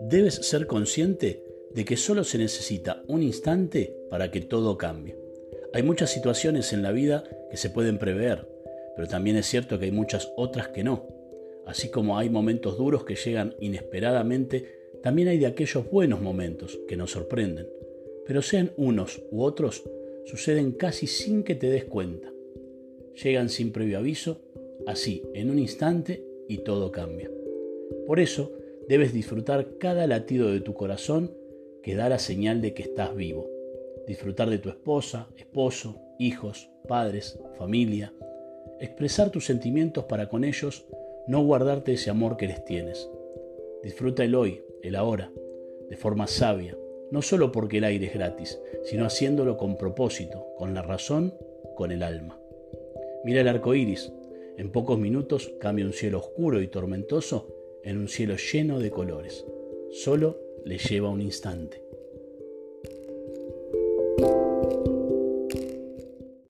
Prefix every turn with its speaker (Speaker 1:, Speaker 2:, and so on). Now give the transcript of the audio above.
Speaker 1: Debes ser consciente de que solo se necesita un instante para que todo cambie. Hay muchas situaciones en la vida que se pueden prever, pero también es cierto que hay muchas otras que no. Así como hay momentos duros que llegan inesperadamente, también hay de aquellos buenos momentos que nos sorprenden, pero sean unos u otros, suceden casi sin que te des cuenta. Llegan sin previo aviso, así, en un instante, y todo cambia. Por eso, debes disfrutar cada latido de tu corazón que da la señal de que estás vivo. Disfrutar de tu esposa, esposo, hijos, padres, familia. Expresar tus sentimientos para con ellos, no guardarte ese amor que les tienes. Disfruta el hoy, el ahora, de forma sabia, no solo porque el aire es gratis, sino haciéndolo con propósito, con la razón, con el alma. Mira el arco iris. En pocos minutos cambia un cielo oscuro y tormentoso en un cielo lleno de colores. Solo le lleva un instante.